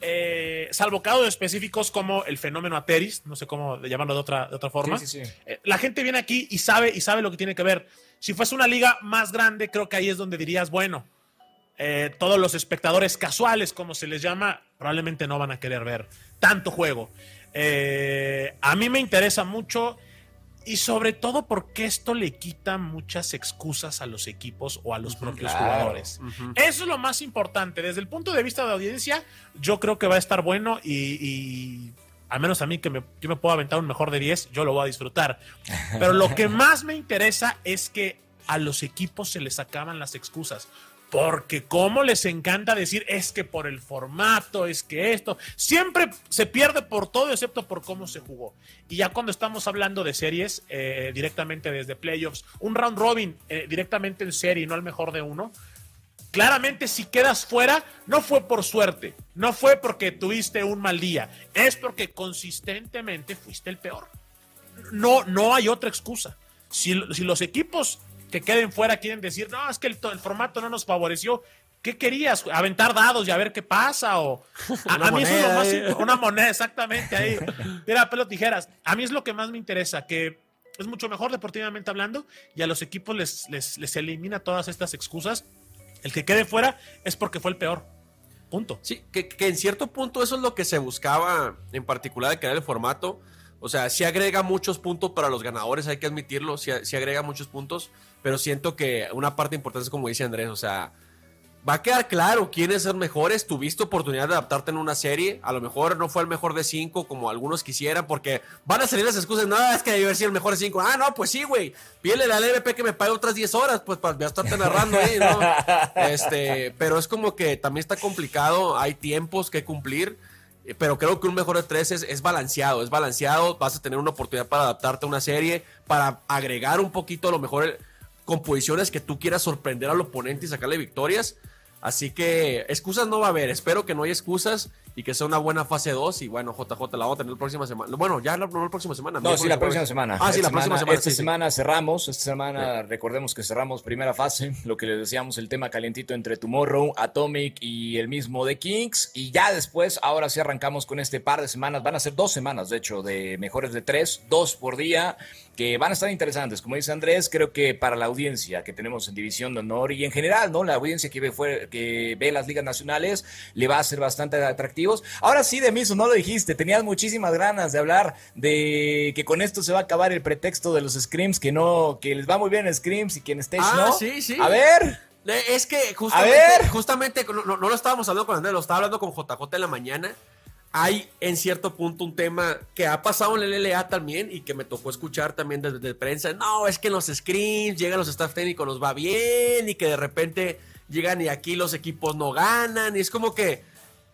eh, salvo casos específicos como el fenómeno Ateris, no sé cómo llamarlo de otra, de otra forma. Eh, la gente viene aquí y sabe, y sabe lo que tiene que ver. Si fuese una liga más grande, creo que ahí es donde dirías, bueno, eh, todos los espectadores casuales, como se les llama, probablemente no van a querer ver tanto juego. Eh, a mí me interesa mucho y sobre todo porque esto le quita muchas excusas a los equipos o a los propios jugadores. Eso es lo más importante. Desde el punto de vista de audiencia, yo creo que va a estar bueno y, y al menos a mí que me, yo me puedo aventar un mejor de 10, yo lo voy a disfrutar. Pero lo que (laughs) más me interesa es que a los equipos se les acaban las excusas. Porque como les encanta decir, es que por el formato, es que esto, siempre se pierde por todo excepto por cómo se jugó. Y ya cuando estamos hablando de series eh, directamente desde playoffs, un round robin eh, directamente en serie, no al mejor de uno, Claramente si quedas fuera, no fue por suerte, no fue porque tuviste un mal día, es porque consistentemente fuiste el peor. No, no hay otra excusa. Si, los equipos que queden fuera quieren decir, no, es que el, formato no nos favoreció, ¿qué querías? ¿Aventar dados y a ver qué pasa? O, (laughs) a, mí eso es lo más eh. Una moneda, exactamente ahí. (laughs) Mira, pelo tijeras. A mí es lo que más me interesa, que es mucho mejor deportivamente hablando y a los equipos les, les, les elimina todas estas excusas el que quede fuera es porque fue el peor. Punto. Sí, que, en cierto punto eso es lo que se buscaba en particular de crear el formato. O sea, sí agrega muchos puntos para los ganadores, hay que admitirlo, sí, sí agrega muchos puntos, pero siento que una parte importante es como dice Andrés, o sea, va a quedar claro quiénes son mejores. Tuviste oportunidad de adaptarte en una serie. A lo mejor no fue el mejor de cinco como algunos quisieran, porque van a salir las excusas. No, es que debe haber sido el mejor de cinco. Ah, no, pues sí, güey. Pídele al LVP que me pague otras 10 horas, pues para a estarte narrando ahí, ¿no? (laughs) Este, pero es como que también está complicado. Hay tiempos que cumplir. Pero creo que un mejor de tres es, es balanceado, es balanceado. Vas a tener una oportunidad para adaptarte a una serie, para agregar un poquito a lo mejor composiciones que tú quieras sorprender al oponente y sacarle victorias Así que excusas no va a haber. Espero que no haya excusas y que sea una buena fase 2. Y bueno, JJ la vamos a tener la próxima semana. Bueno, ya la, la próxima semana. No, sí, la próxima semana. Ah, sí, la próxima semana. Esta semana cerramos. Esta semana recordemos que cerramos primera fase. Lo que les decíamos, el tema calientito entre Tomorrow, Atomic y el mismo de Kings. Y ya después, ahora sí arrancamos con este par de semanas. Van a ser dos semanas, de hecho, de mejores de tres, dos por día que van a estar interesantes. Como dice Andrés, creo que para la audiencia que tenemos en División de Honor y en general, ¿no? La audiencia que ve, que ve las ligas nacionales le va a ser bastante atractivo Ahora sí, de Miso, no lo dijiste, tenías muchísimas ganas de hablar de que con esto se va a acabar el pretexto de los Screams, que no, que les va muy bien en Screams y que en Stage ah, no. sí, sí. A ver. Es que justamente, justamente no, lo estábamos hablando con Andrés, lo estaba hablando con JJ en la mañana. Hay en cierto punto un tema que ha pasado en el LLA también y que me tocó escuchar también desde, prensa. No, es que en los screens llegan los staff técnicos, nos va bien y que de repente llegan y aquí los equipos no ganan. Y es como que,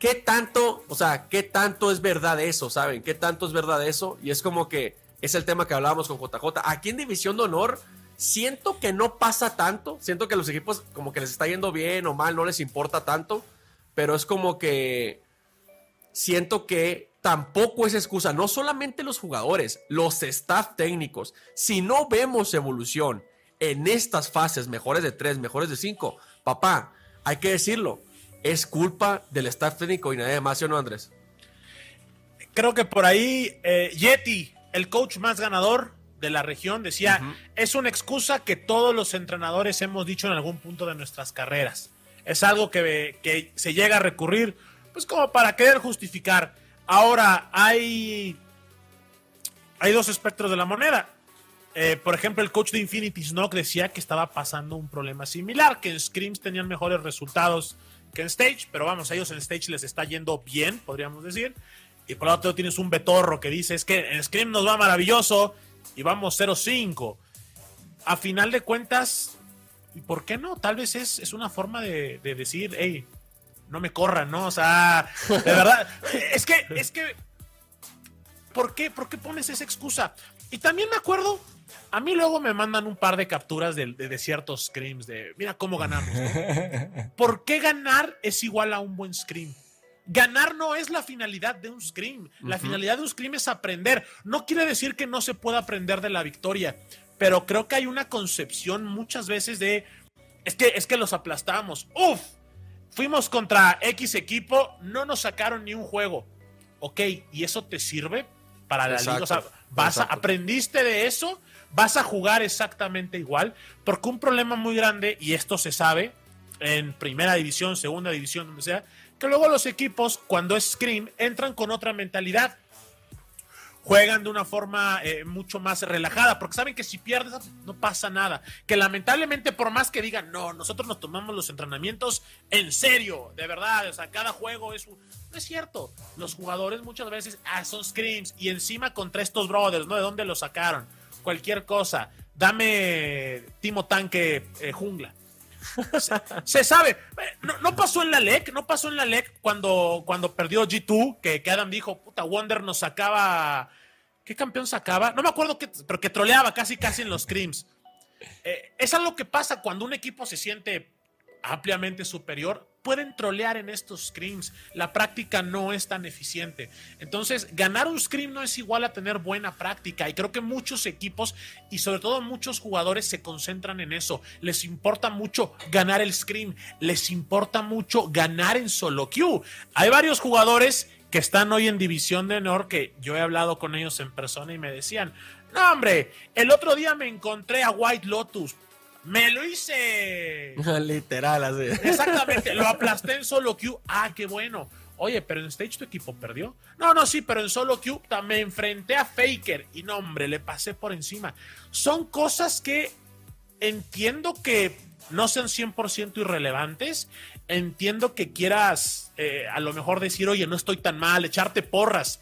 ¿qué tanto, o sea, qué tanto es verdad eso, saben? ¿Qué tanto es verdad eso? Y es como que es el tema que hablábamos con JJ. Aquí en División de Honor Siento que no pasa tanto, siento que los equipos como que les está yendo bien o mal, no les importa tanto, pero es como que siento que tampoco es excusa, no solamente los jugadores, los staff técnicos, si no vemos evolución en estas fases, mejores de tres, mejores de cinco, papá, hay que decirlo, es culpa del staff técnico y nadie más, ¿sí o no, Andrés? Creo que por ahí eh, Yeti, el coach más ganador, de la región decía, es una excusa que todos los entrenadores hemos dicho en algún punto de nuestras carreras. Es algo que, que se llega a recurrir, pues como para querer justificar. Ahora, hay, hay dos espectros de la moneda. Eh, por ejemplo, el coach de Infinity Snock decía que estaba pasando un problema similar, que en Screams tenían mejores resultados que en Stage, pero vamos, a ellos en Stage les está yendo bien, podríamos decir. Y por otro tienes un Betorro que dice, es que en Scream nos va maravilloso y vamos 0-5. A final de cuentas, ¿y por qué no? Tal vez es, una forma de, decir, hey, no me corran, ¿no? O sea, de verdad, (laughs) es que, es que, ¿por qué, ¿por qué pones esa excusa? Y también me acuerdo, a mí luego me mandan un par de capturas de, de, ciertos screams, de mira cómo ganamos. (laughs) ¿Por qué ganar es igual a un buen scream? Ganar no es la finalidad de un scream. La finalidad de un scream es aprender. No quiere decir que no se pueda aprender de la victoria, pero creo que hay una concepción muchas veces de es que es que los aplastamos. Uf, fuimos contra X equipo, no nos sacaron ni un juego. Ok, ¿y eso te sirve para la liga? O sea, vas aprendiste de eso, vas a jugar exactamente igual, porque un problema muy grande y esto se sabe en primera división, segunda división, donde sea, que luego los equipos, cuando es Scream, entran con otra mentalidad. Juegan de una forma eh, mucho más relajada, porque saben que si pierdes no pasa nada. Que lamentablemente, por más que digan, no, nosotros nos tomamos los entrenamientos en serio, de verdad, o sea, cada juego es un... No es cierto. Los jugadores muchas veces ah, son screams y encima contra estos brothers, ¿no? ¿De dónde los sacaron? Cualquier cosa. Dame Timo Tanque eh, Jungla se, sabe. No, pasó en la LEC, no pasó en la LEC cuando, cuando perdió G2, que, que, Adam dijo, puta, Wonder nos sacaba. ¿Qué campeón sacaba? No me acuerdo, que, pero que troleaba casi, casi en los crims. Eh, es algo que pasa cuando un equipo se siente ampliamente superior, pueden trolear en estos screams. La práctica no es tan eficiente. Entonces, ganar un scream no es igual a tener buena práctica. Y creo que muchos equipos y sobre todo muchos jugadores se concentran en eso. Les importa mucho ganar el scream. Les importa mucho ganar en solo queue. Hay varios jugadores que están hoy en División de Honor que yo he hablado con ellos en persona y me decían, no hombre, el otro día me encontré a White Lotus me lo hice. (laughs) Literal, así. Exactamente, lo aplasté en solo queue. Ah, qué bueno. Oye, pero en Stage tu equipo perdió. No, no, sí, pero en solo queue me enfrenté a Faker y no, hombre, le pasé por encima. Son cosas que entiendo que no sean 100% irrelevantes. Entiendo que quieras eh, a lo mejor decir, oye, no estoy tan mal, echarte porras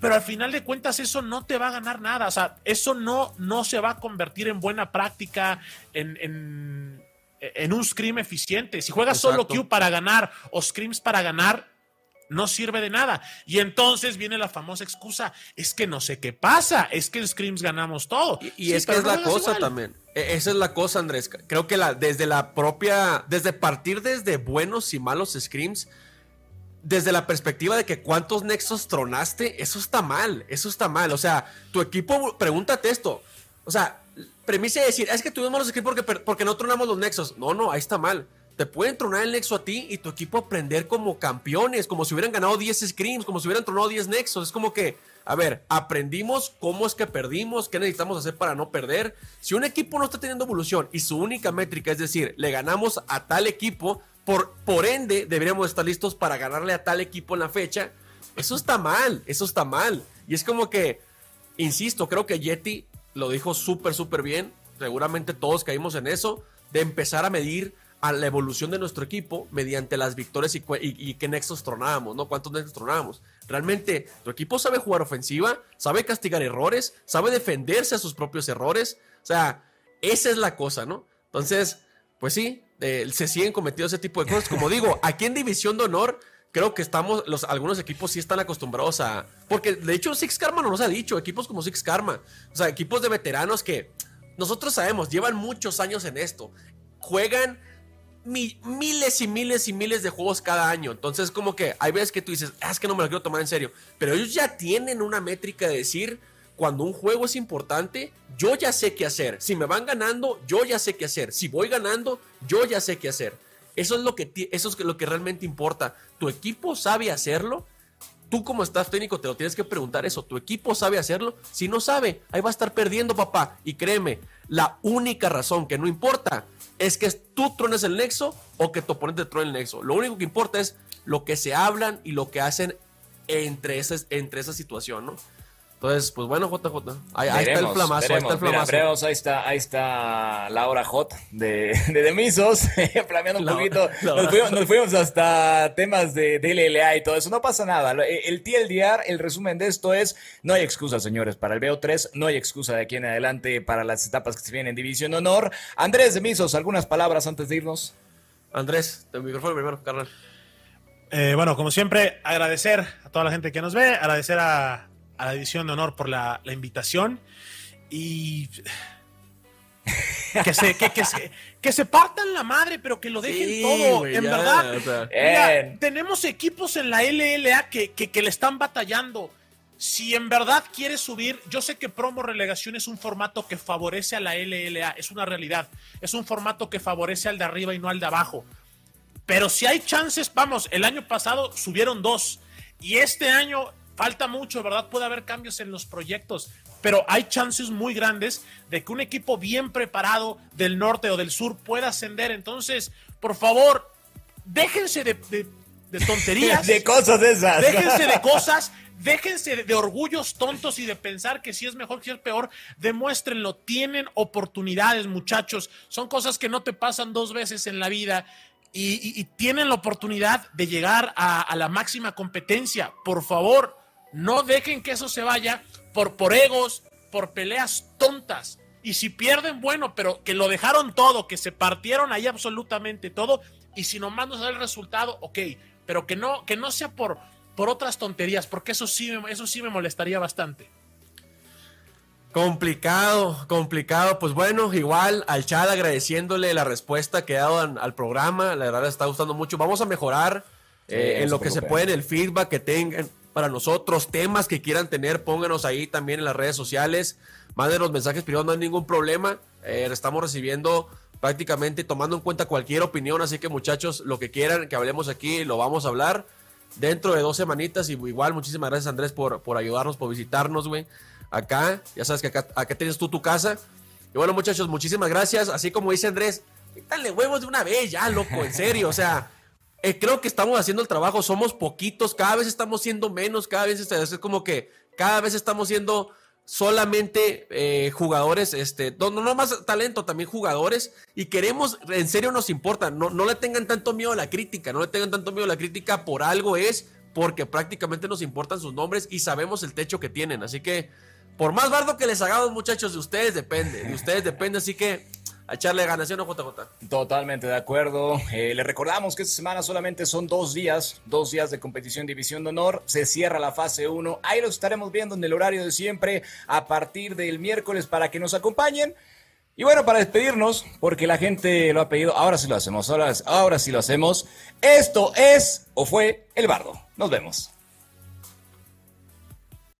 pero al final de cuentas eso no te va a ganar nada, o sea, eso no, no se va a convertir en buena práctica, en, en, un scream eficiente. Si juegas solo Q para ganar o screams para ganar, no sirve de nada. Y entonces viene la famosa excusa, es que no sé qué pasa, es que en screams ganamos todo. Y, es que es la cosa también. E, esa es la cosa, Andrés. Creo que la, desde la propia, desde partir desde buenos y malos screams, desde la perspectiva de que cuántos nexos tronaste, eso está mal, eso está mal. O sea, tu equipo, pregúntate esto. O sea, premisa de decir, es que tuvimos los equipos porque, porque no tronamos los nexos. No, no, ahí está mal. Te pueden tronar el nexo a ti y tu equipo aprender como campeones, como si hubieran ganado 10 screams, como si hubieran tronado 10 nexos. Es como que, a ver, aprendimos cómo es que perdimos, qué necesitamos hacer para no perder. Si un equipo no está teniendo evolución y su única métrica es decir, le ganamos a tal equipo, por, ende deberíamos estar listos para ganarle a tal equipo en la fecha. Eso está mal, eso está mal. Y es como que, insisto, creo que Yeti lo dijo súper, súper bien. Seguramente todos caímos en eso, de empezar a medir a la evolución de nuestro equipo mediante las victorias y, y, qué nexos tronábamos, ¿no? ¿Cuántos nexos tronábamos? Realmente, tu equipo sabe jugar ofensiva, sabe castigar errores, sabe defenderse a sus propios errores. O sea, esa es la cosa, ¿no? Entonces, pues sí, eh, se siguen cometiendo ese tipo de cosas. Como digo, aquí en División de Honor, creo que estamos, los, algunos equipos sí están acostumbrados a. Porque de hecho, Six Karma no nos ha dicho, equipos como Six Karma, o sea, equipos de veteranos que nosotros sabemos, llevan muchos años en esto, juegan miles y miles y miles de juegos cada año. Entonces, como que hay veces que tú dices, ah, es que no me lo quiero tomar en serio. Pero ellos ya tienen una métrica de decir, cuando un juego es importante, yo ya sé qué hacer. Si me van ganando, yo ya sé qué hacer. Si voy ganando, yo ya sé qué hacer. Eso es lo que, eso es lo que realmente importa. ¿Tu equipo sabe hacerlo? Tú como estás técnico te lo tienes que preguntar eso. ¿Tu equipo sabe hacerlo? Si no sabe, ahí va a estar perdiendo, papá. Y créeme, la única razón que no importa es que tú trones el nexo o que tu oponente trone el nexo. Lo único que importa es lo que se hablan y lo que hacen entre, entre esa situación, ¿no? Entonces, pues bueno, JJ. Ahí, está el flamazo, ahí está el flamazo. ahí está, ahí está Laura J de, de Demisos, (laughs) flameando un poquito. Nos fuimos, hasta temas de, de, LLA y todo eso. No pasa nada. El TLDR, el resumen de esto es: no hay excusa, señores, para el BO3. No hay excusa de aquí en adelante para las etapas que se vienen en División de Honor. Andrés Demisos, algunas palabras antes de irnos. Andrés, el micrófono primero, carnal. Eh, bueno, como siempre, agradecer a toda la gente que nos ve, agradecer a a la División de Honor por la, invitación y que se, que, se, partan la madre, pero que lo dejen todo. en verdad, tenemos equipos en la LLA que, que, le están batallando. Si en verdad quieres subir, yo sé que promo relegación es un formato que favorece a la LLA, es una realidad. Es un formato que favorece al de arriba y no al de abajo. Pero si hay chances, vamos, el año pasado subieron dos y este año falta mucho, ¿verdad? Puede haber cambios en los proyectos, pero hay chances muy grandes de que un equipo bien preparado del norte o del sur pueda ascender. Entonces, por favor, déjense de, tonterías. (laughs) de cosas esas. Déjense de cosas. Déjense de, orgullos tontos y de pensar que si es mejor, que si es peor, demuéstrenlo. Tienen oportunidades, muchachos. Son cosas que no te pasan dos veces en la vida. Y, tienen la oportunidad de llegar a la máxima competencia. Por favor, no dejen que eso se vaya por, por egos, por peleas tontas. Y si pierden, bueno, pero que lo dejaron todo, que se partieron ahí absolutamente todo. Y si nomás nos da el resultado, ok. Pero que no, que no sea por, por otras tonterías, porque eso sí, eso sí me molestaría bastante. Complicado, complicado. Pues bueno, igual al Chad agradeciéndole la respuesta que ha dado al, programa. La verdad le está gustando mucho. Vamos a mejorar eh, en lo que se puede, en el feedback que tengan para nosotros, temas que quieran tener, pónganos ahí también en las redes sociales, manden los mensajes privados, no hay ningún problema, eh, estamos recibiendo prácticamente tomando en cuenta cualquier opinión, así que muchachos, lo que quieran que hablemos aquí, lo vamos a hablar dentro de dos semanitas y igual muchísimas gracias Andrés por, por ayudarnos, por visitarnos, güey, acá, ya sabes que acá, acá tienes tú tu casa. Y bueno muchachos, muchísimas gracias, así como dice Andrés, dale huevos de una vez ya, loco, en serio, o sea... Eh, creo que estamos haciendo el trabajo, somos poquitos, cada vez estamos siendo menos, cada vez es, como que cada vez estamos siendo solamente eh, jugadores, este, no, no, más talento, también jugadores, y queremos, en serio nos importa, no, no le tengan tanto miedo a la crítica, no le tengan tanto miedo a la crítica por algo es, porque prácticamente nos importan sus nombres y sabemos el techo que tienen, así que por más bardo que les hagamos muchachos, de ustedes depende, de ustedes depende, así que a echarle ganas, no, JJ? Totalmente de acuerdo. Eh, le recordamos que esta semana solamente son dos días, dos días de competición División de Honor. Se cierra la fase 1. Ahí los estaremos viendo en el horario de siempre a partir del miércoles para que nos acompañen. Y bueno, para despedirnos, porque la gente lo ha pedido, ahora sí lo hacemos, ahora, ahora sí lo hacemos. Esto es o fue El Bardo. Nos vemos.